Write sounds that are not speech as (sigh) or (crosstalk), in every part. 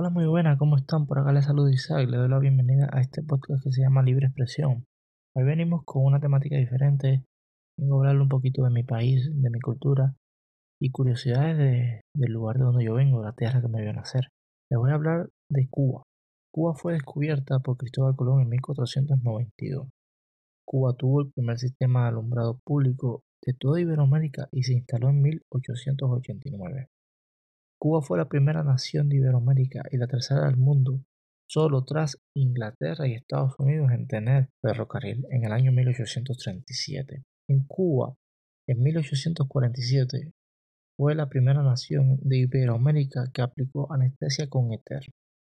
Hola, muy buenas, ¿cómo están? Por acá les saludo Isaac, le doy la bienvenida a este podcast que se llama Libre Expresión. Hoy venimos con una temática diferente, vengo a hablarle un poquito de mi país, de mi cultura y curiosidades del lugar de donde yo vengo, la tierra que me vio nacer. Les voy a hablar de Cuba. Cuba fue descubierta por Cristóbal Colón en 1492. Cuba tuvo el primer sistema de alumbrado público de toda Iberoamérica y se instaló en 1889. Cuba fue la primera nación de Iberoamérica y la tercera del mundo, solo tras Inglaterra y Estados Unidos en tener ferrocarril en el año 1837. En Cuba, en 1847, fue la primera nación de Iberoamérica que aplicó anestesia con éter.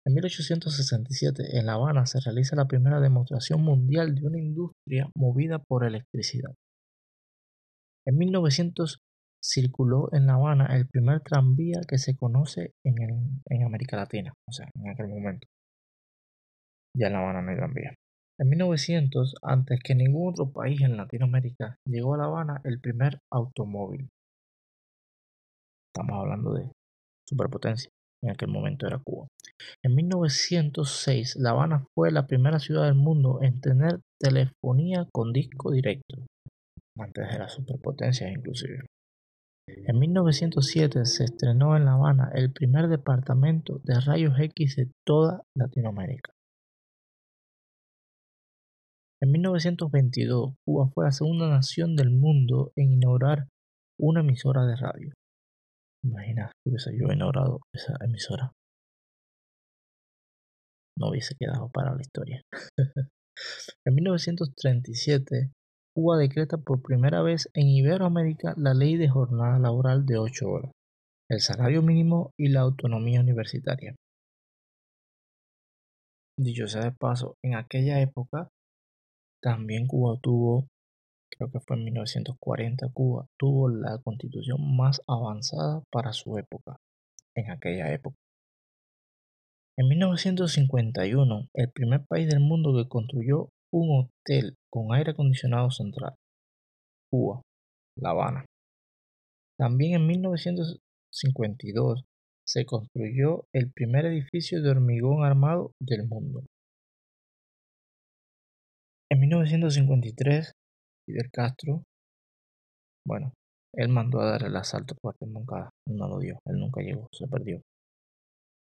En 1867, en La Habana, se realiza la primera demostración mundial de una industria movida por electricidad. En 1900 circuló en La Habana el primer tranvía que se conoce en, América Latina, o sea, en aquel momento. Ya en La Habana no hay tranvía. En 1900, antes que ningún otro país en Latinoamérica, llegó a La Habana el primer automóvil. Estamos hablando de superpotencia. En aquel momento era Cuba. En 1906, La Habana fue la primera ciudad del mundo en tener telefonía con disco directo. Antes de las superpotencias inclusive. En 1907 se estrenó en La Habana el primer departamento de rayos X de toda Latinoamérica. En 1922, Cuba fue la segunda nación del mundo en inaugurar una emisora de radio. Imagina que hubiese yo inaugurado esa emisora. No hubiese quedado para la historia. (laughs) en 1937, Cuba decreta por primera vez en Iberoamérica la ley de jornada laboral de 8 horas, el salario mínimo y la autonomía universitaria. Dicho sea de paso, en aquella época también Cuba tuvo, creo que fue en 1940, Cuba tuvo la constitución más avanzada para su época, en aquella época. En 1951, el primer país del mundo que construyó un hotel con aire acondicionado central. Cuba, La Habana. También en 1952 se construyó el primer edificio de hormigón armado del mundo. En 1953, Fidel Castro, bueno, él mandó a dar el asalto fuerte en Moncada, no lo dio, él nunca llegó, se perdió.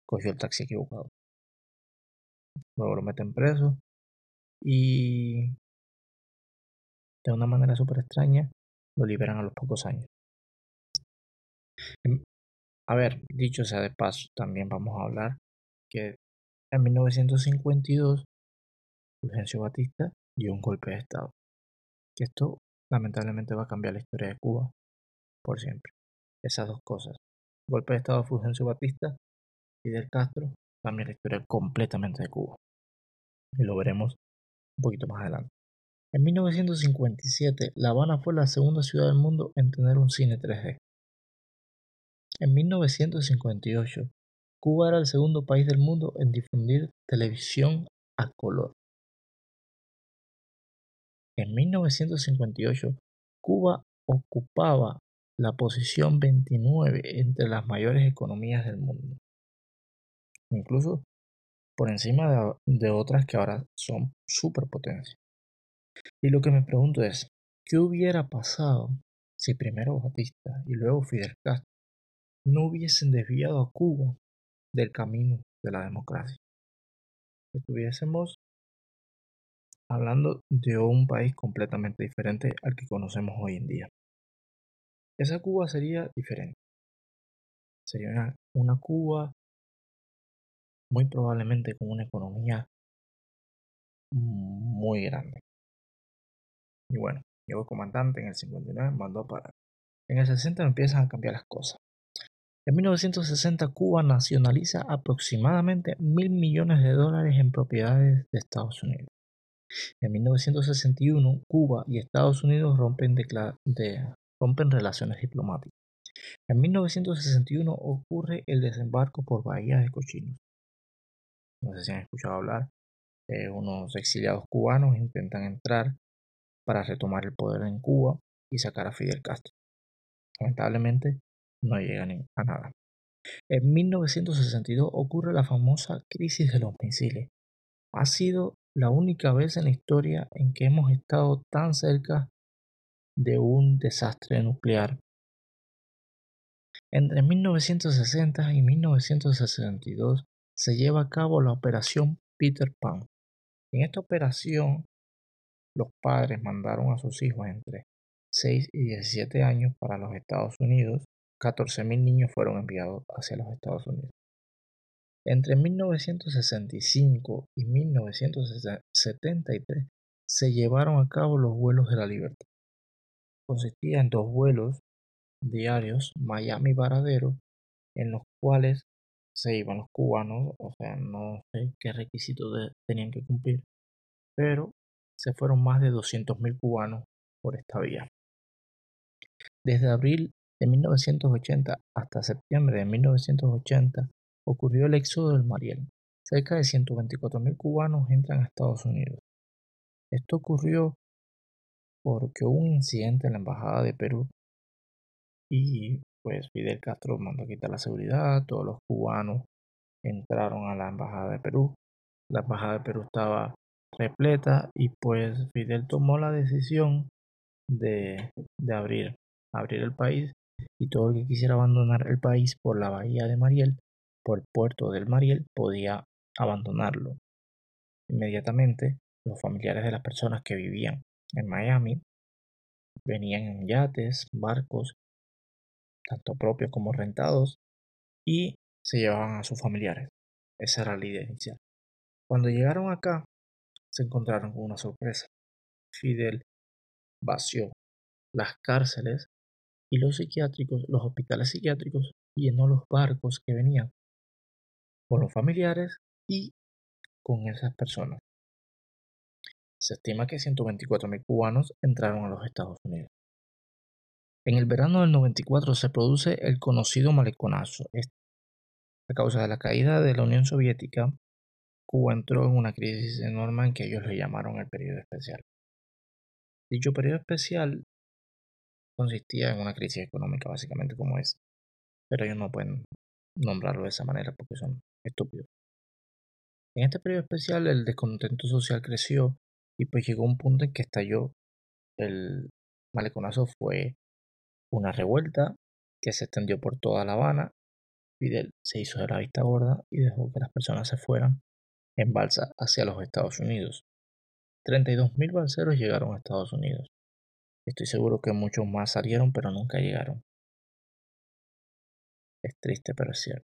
Cogió el taxi equivocado. Luego lo meten preso y de una manera súper extraña lo liberan a los pocos años. Em, a ver, dicho sea de paso, también vamos a hablar que en 1952 Fulgencio Batista dio un golpe de Estado. Que esto lamentablemente va a cambiar la historia de Cuba por siempre. Esas dos cosas. Golpe de Estado de Fulgencio Batista y del Castro cambia la historia completamente de Cuba. Y lo veremos un poquito más adelante. En 1957, La Habana fue la segunda ciudad del mundo en tener un cine 3D. En 1958, Cuba era el segundo país del mundo en difundir televisión a color. En 1958, Cuba ocupaba la posición 29 entre las mayores economías del mundo. Incluso por encima de, otras que ahora son superpotencias. Y lo que me pregunto es, ¿qué hubiera pasado si primero Batista y luego Fidel Castro no hubiesen desviado a Cuba del camino de la democracia? Estuviésemos hablando de un país completamente diferente al que conocemos hoy en día. Esa Cuba sería diferente. Sería una Cuba muy probablemente con una economía muy grande. Y bueno, llegó comandante en el 59, mandó a parar. En el 60 empiezan a cambiar las cosas. En 1960 Cuba nacionaliza aproximadamente mil millones de dólares en propiedades de Estados Unidos. En 1961 Cuba y Estados Unidos rompen, rompen relaciones diplomáticas. En 1961 ocurre el desembarco por Bahía de Cochinos no sé si han escuchado hablar, unos exiliados cubanos intentan entrar para retomar el poder en Cuba y sacar a Fidel Castro. Lamentablemente no llegan a nada. En 1962 ocurre la famosa crisis de los misiles. Ha sido la única vez en la historia en que hemos estado tan cerca de un desastre nuclear. Entre 1960 y 1962 se lleva a cabo la Operación Peter Pan. En esta operación, los padres mandaron a sus hijos entre 6 y 17 años para los Estados Unidos. 14.000 niños fueron enviados hacia los Estados Unidos. Entre 1965 y 1973 se llevaron a cabo los vuelos de la libertad. Consistía en dos vuelos diarios Miami-Varadero, en los cuales se iban los cubanos, o sea, no sé qué requisitos tenían que cumplir, pero se fueron más de 200.000 cubanos por esta vía. Desde abril de 1980 hasta septiembre de 1980 ocurrió el éxodo del Mariel. Cerca de 124.000 cubanos entran a Estados Unidos. Esto ocurrió porque hubo un incidente en la embajada de Perú y pues Fidel Castro mandó quitar la seguridad, todos los cubanos entraron a la embajada de Perú. La embajada de Perú estaba repleta y pues Fidel tomó la decisión de, abrir, abrir el país y todo el que quisiera abandonar el país por la bahía de Mariel, por el puerto del Mariel, podía abandonarlo. Inmediatamente los familiares de las personas que vivían en Miami venían en yates, barcos, tanto propios como rentados, y se llevaban a sus familiares. Esa era la idea inicial. Cuando llegaron acá, se encontraron con una sorpresa. Fidel vació las cárceles y los psiquiátricos, los hospitales psiquiátricos, llenó los barcos que venían con los familiares y con esas personas. Se estima que 124.000 cubanos entraron a los Estados Unidos. En el verano del 94 se produce el conocido maleconazo. A causa de la caída de la Unión Soviética, Cuba entró en una crisis enorme en que ellos le llamaron el periodo especial. Dicho periodo especial consistía en una crisis económica, básicamente como es, pero ellos no pueden nombrarlo de esa manera porque son estúpidos. En este periodo especial el descontento social creció y pues llegó un punto en que estalló el maleconazo fue una revuelta que se extendió por toda La Habana. Fidel se hizo de la vista gorda y dejó que las personas se fueran en balsa hacia los Estados Unidos. 32.000 balseros llegaron a Estados Unidos. Estoy seguro que muchos más salieron, pero nunca llegaron. Es triste, pero es cierto.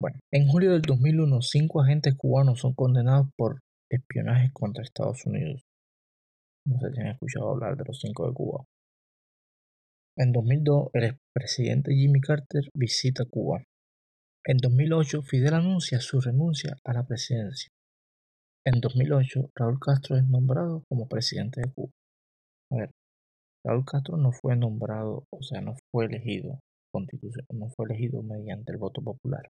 Bueno, en julio del 2001, cinco agentes cubanos son condenados por espionaje contra Estados Unidos. No sé si han escuchado hablar de los cinco de Cuba. En 2002, el expresidente Jimmy Carter visita Cuba. En 2008, Fidel anuncia su renuncia a la presidencia. En 2008, Raúl Castro es nombrado como presidente de Cuba. A ver, Raúl Castro no fue nombrado, o sea, no fue elegido constitución, no fue elegido mediante el voto popular.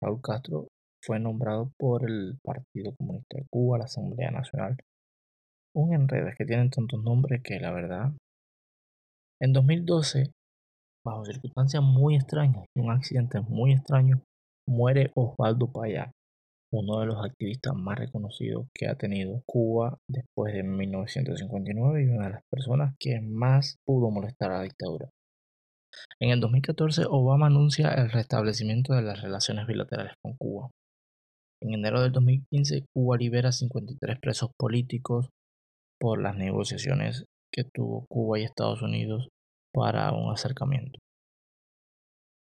Raúl Castro fue nombrado por el Partido Comunista de Cuba, la Asamblea Nacional. Un enredo que tienen tantos nombres que la verdad. En 2012 Bajo circunstancias muy extrañas y un accidente muy extraño, muere Osvaldo Payá, uno de los activistas más reconocidos que ha tenido Cuba después de 1959 y una de las personas que más pudo molestar a la dictadura. En el 2014, Obama anuncia el restablecimiento de las relaciones bilaterales con Cuba. En enero del 2015, Cuba libera 53 presos políticos por las negociaciones que tuvo Cuba y Estados Unidos para un acercamiento.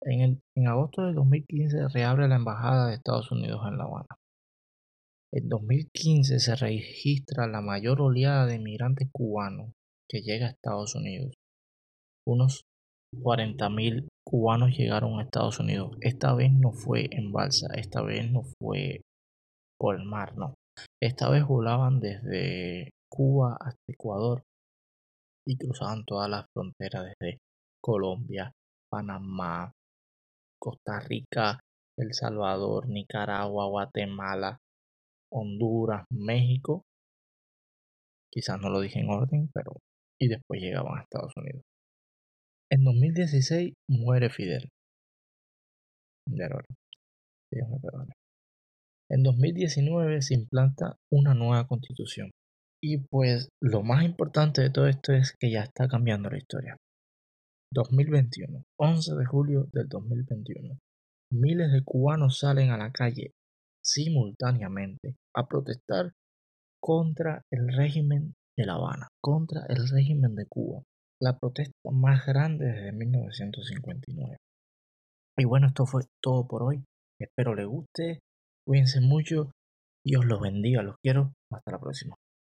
En, agosto de 2015 reabre la Embajada de Estados Unidos en La Habana. En 2015 se registra la mayor oleada de inmigrantes cubanos que llega a Estados Unidos. Unos 40.000 cubanos llegaron a Estados Unidos. Esta vez no fue en balsa, esta vez no fue por el mar, no. Esta vez volaban desde Cuba hasta Ecuador y cruzaban todas las fronteras desde Colombia, Panamá, Costa Rica, El Salvador, Nicaragua, Guatemala, Honduras, México. Quizás no lo dije en orden, pero... Y después llegaban a Estados Unidos. En 2016 muere Fidel. Dios me perdone. En 2019 se implanta una nueva constitución. Y pues lo más importante de todo esto es que ya está cambiando la historia. 2021, 11 de julio del 2021. Miles de cubanos salen a la calle simultáneamente a protestar contra el régimen de La Habana, contra el régimen de Cuba, la protesta más grande desde 1959. Y bueno, esto fue todo por hoy. Espero les guste, cuídense mucho y os los bendiga, los quiero. Hasta la próxima.